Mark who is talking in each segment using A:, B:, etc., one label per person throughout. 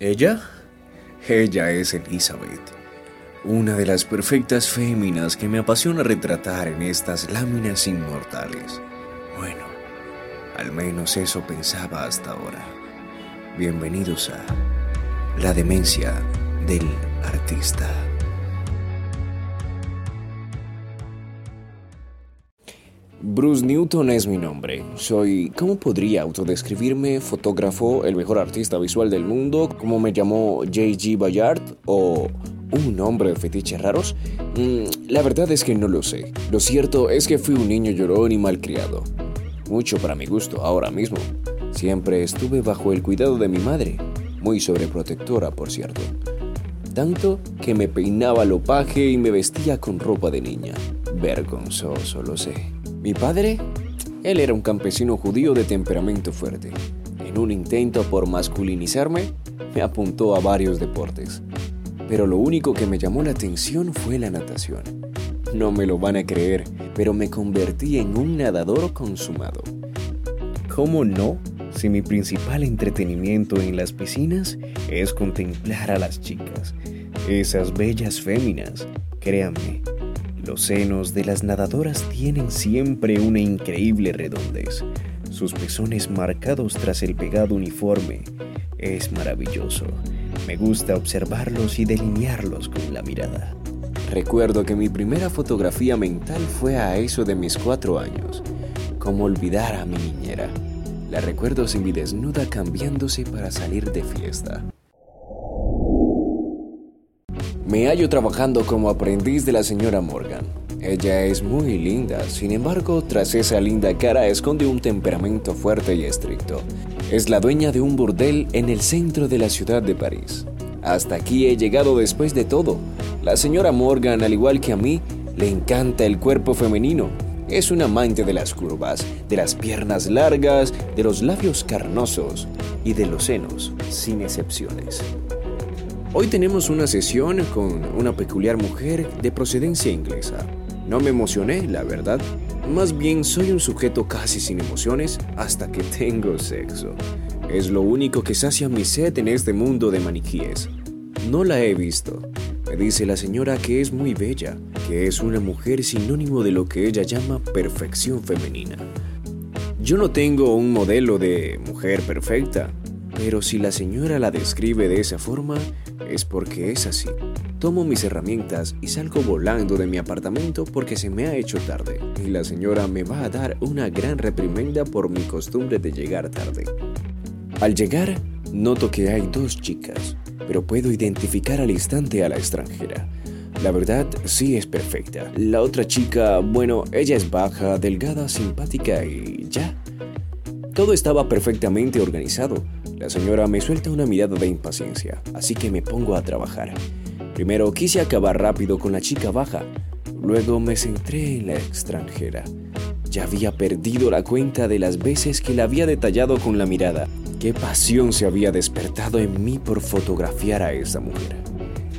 A: ¿Ella? Ella es Elizabeth, una de las perfectas féminas que me apasiona retratar en estas láminas inmortales. Bueno, al menos eso pensaba hasta ahora. Bienvenidos a La demencia del artista. Bruce Newton es mi nombre. Soy, ¿cómo podría autodescribirme? Fotógrafo, el mejor artista visual del mundo, como me llamó J.G. Bayard o un nombre de fetiches raros. Mm, la verdad es que no lo sé. Lo cierto es que fui un niño llorón y malcriado. Mucho para mi gusto ahora mismo. Siempre estuve bajo el cuidado de mi madre, muy sobreprotectora, por cierto. Tanto que me peinaba al opaje y me vestía con ropa de niña. Vergonzoso, lo sé. Mi padre, él era un campesino judío de temperamento fuerte. En un intento por masculinizarme, me apuntó a varios deportes. Pero lo único que me llamó la atención fue la natación. No me lo van a creer, pero me convertí en un nadador consumado. ¿Cómo no? Si mi principal entretenimiento en las piscinas es contemplar a las chicas, esas bellas féminas, créanme, los senos de las nadadoras tienen siempre una increíble redondez. Sus pezones marcados tras el pegado uniforme. Es maravilloso. Me gusta observarlos y delinearlos con la mirada. Recuerdo que mi primera fotografía mental fue a eso de mis cuatro años. Como olvidar a mi niñera. La recuerdo mi desnuda cambiándose para salir de fiesta. Me hallo trabajando como aprendiz de la señora Morgan. Ella es muy linda, sin embargo, tras esa linda cara esconde un temperamento fuerte y estricto. Es la dueña de un burdel en el centro de la ciudad de París. Hasta aquí he llegado después de todo. La señora Morgan, al igual que a mí, le encanta el cuerpo femenino. Es un amante de las curvas, de las piernas largas, de los labios carnosos y de los senos, sin excepciones. Hoy tenemos una sesión con una peculiar mujer de procedencia inglesa. No me emocioné, la verdad. Más bien soy un sujeto casi sin emociones hasta que tengo sexo. Es lo único que sacia mi sed en este mundo de maniquíes. No la he visto. Me dice la señora que es muy bella, que es una mujer sinónimo de lo que ella llama perfección femenina. Yo no tengo un modelo de mujer perfecta, pero si la señora la describe de esa forma, es porque es así. Tomo mis herramientas y salgo volando de mi apartamento porque se me ha hecho tarde y la señora me va a dar una gran reprimenda por mi costumbre de llegar tarde. Al llegar, noto que hay dos chicas, pero puedo identificar al instante a la extranjera. La verdad, sí es perfecta. La otra chica, bueno, ella es baja, delgada, simpática y ya. Todo estaba perfectamente organizado. La señora me suelta una mirada de impaciencia, así que me pongo a trabajar. Primero quise acabar rápido con la chica baja, luego me centré en la extranjera. Ya había perdido la cuenta de las veces que la había detallado con la mirada. Qué pasión se había despertado en mí por fotografiar a esa mujer.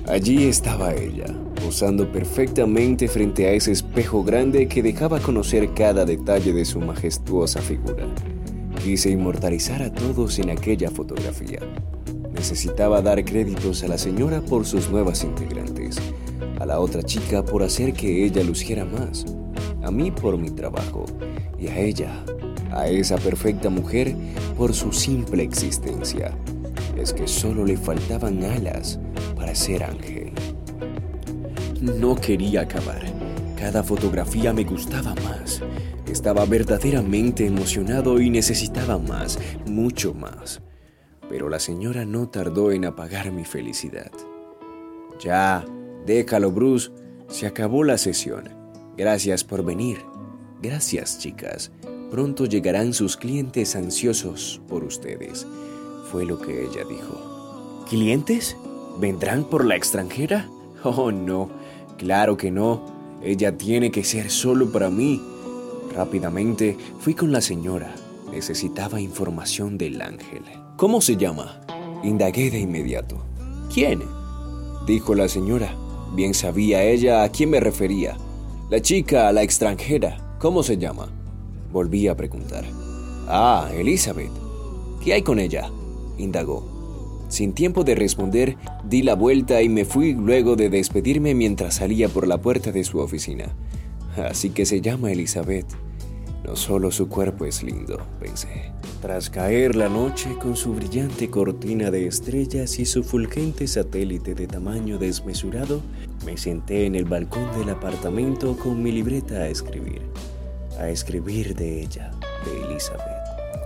A: Allí estaba ella, posando perfectamente frente a ese espejo grande que dejaba conocer cada detalle de su majestuosa figura. Quise inmortalizar a todos en aquella fotografía. Necesitaba dar créditos a la señora por sus nuevas integrantes, a la otra chica por hacer que ella luciera más, a mí por mi trabajo y a ella, a esa perfecta mujer por su simple existencia. Es que solo le faltaban alas para ser ángel. No quería acabar. Cada fotografía me gustaba más. Estaba verdaderamente emocionado y necesitaba más, mucho más pero la señora no tardó en apagar mi felicidad. Ya, déjalo, Bruce. Se acabó la sesión. Gracias por venir. Gracias, chicas. Pronto llegarán sus clientes ansiosos por ustedes. Fue lo que ella dijo. ¿Clientes? ¿Vendrán por la extranjera? Oh, no. Claro que no. Ella tiene que ser solo para mí. Rápidamente fui con la señora. Necesitaba información del ángel. ¿Cómo se llama? Indagué de inmediato. ¿Quién? Dijo la señora. Bien sabía ella a quién me refería. La chica, la extranjera. ¿Cómo se llama? Volví a preguntar. Ah, Elizabeth. ¿Qué hay con ella? Indagó. Sin tiempo de responder, di la vuelta y me fui luego de despedirme mientras salía por la puerta de su oficina. Así que se llama Elizabeth. No solo su cuerpo es lindo, pensé. Tras caer la noche con su brillante cortina de estrellas y su fulgente satélite de tamaño desmesurado, me senté en el balcón del apartamento con mi libreta a escribir. A escribir de ella, de Elizabeth.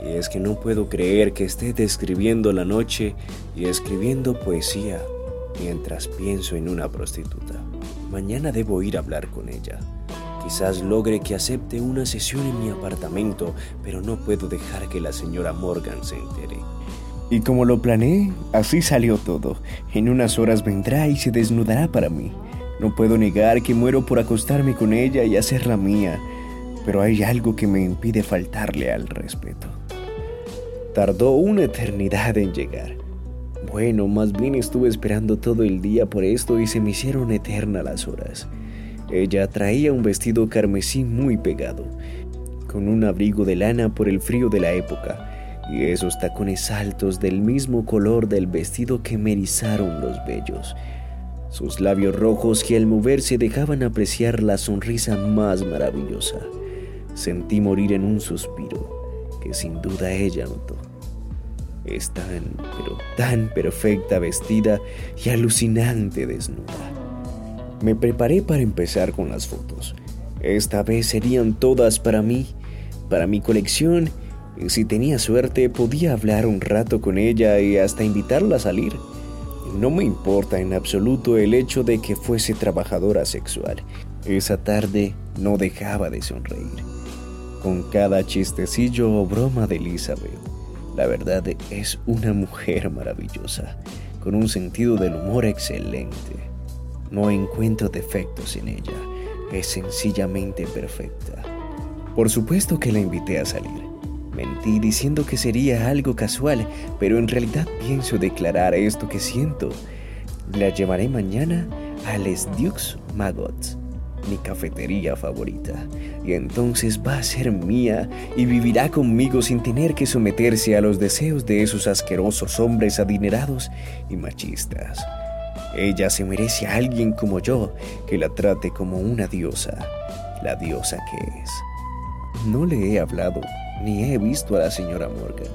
A: Y es que no puedo creer que esté describiendo la noche y escribiendo poesía mientras pienso en una prostituta. Mañana debo ir a hablar con ella. Quizás logre que acepte una sesión en mi apartamento, pero no puedo dejar que la señora Morgan se entere.
B: Y como lo planeé, así salió todo. En unas horas vendrá y se desnudará para mí. No puedo negar que muero por acostarme con ella y hacerla mía, pero hay algo que me impide faltarle al respeto. Tardó una eternidad en llegar. Bueno, más bien estuve esperando todo el día por esto y se me hicieron eternas las horas. Ella traía un vestido carmesí muy pegado, con un abrigo de lana por el frío de la época, y esos tacones altos del mismo color del vestido que me erizaron los vellos. Sus labios rojos que al moverse dejaban apreciar la sonrisa más maravillosa. Sentí morir en un suspiro que sin duda ella notó. Es tan, pero tan perfecta vestida y alucinante desnuda. Me preparé para empezar con las fotos. Esta vez serían todas para mí, para mi colección, y si tenía suerte podía hablar un rato con ella y hasta invitarla a salir. No me importa en absoluto el hecho de que fuese trabajadora sexual. Esa tarde no dejaba de sonreír con cada chistecillo o broma de Elizabeth. La verdad es una mujer maravillosa, con un sentido del humor excelente. No encuentro defectos en ella, es sencillamente perfecta. Por supuesto que la invité a salir. Mentí diciendo que sería algo casual, pero en realidad pienso declarar esto que siento. La llevaré mañana a Les Dukes Magots mi cafetería favorita, y entonces va a ser mía y vivirá conmigo sin tener que someterse a los deseos de esos asquerosos hombres adinerados y machistas. Ella se merece a alguien como yo que la trate como una diosa, la diosa que es. No le he hablado ni he visto a la señora Morgan,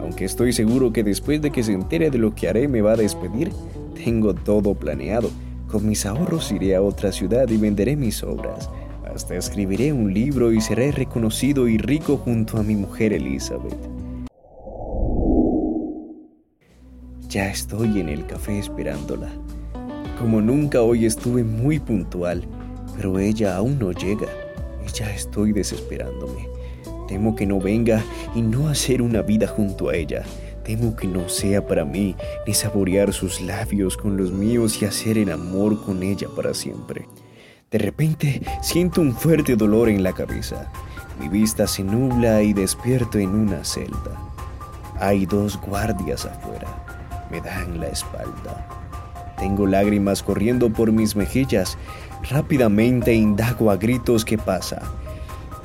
B: aunque estoy seguro que después de que se entere de lo que haré me va a despedir, tengo todo planeado con mis ahorros iré a otra ciudad y venderé mis obras. Hasta escribiré un libro y seré reconocido y rico junto a mi mujer Elizabeth. Ya estoy en el café esperándola. Como nunca hoy estuve muy puntual, pero ella aún no llega y ya estoy desesperándome. Temo que no venga y no hacer una vida junto a ella. Temo que no sea para mí ni saborear sus labios con los míos y hacer el amor con ella para siempre. De repente siento un fuerte dolor en la cabeza. Mi vista se nubla y despierto en una celda. Hay dos guardias afuera. Me dan la espalda. Tengo lágrimas corriendo por mis mejillas. Rápidamente indago a gritos qué pasa.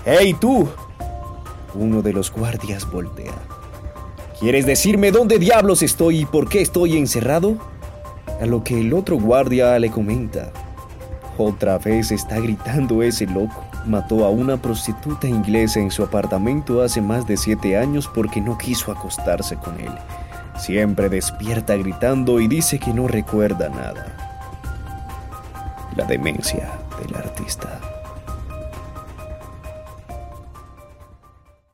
B: ¡Hey tú! Uno de los guardias voltea. ¿Quieres decirme dónde diablos estoy y por qué estoy encerrado? A lo que el otro guardia le comenta. Otra vez está gritando ese loco. Mató a una prostituta inglesa en su apartamento hace más de siete años porque no quiso acostarse con él. Siempre despierta gritando y dice que no recuerda nada. La demencia del artista.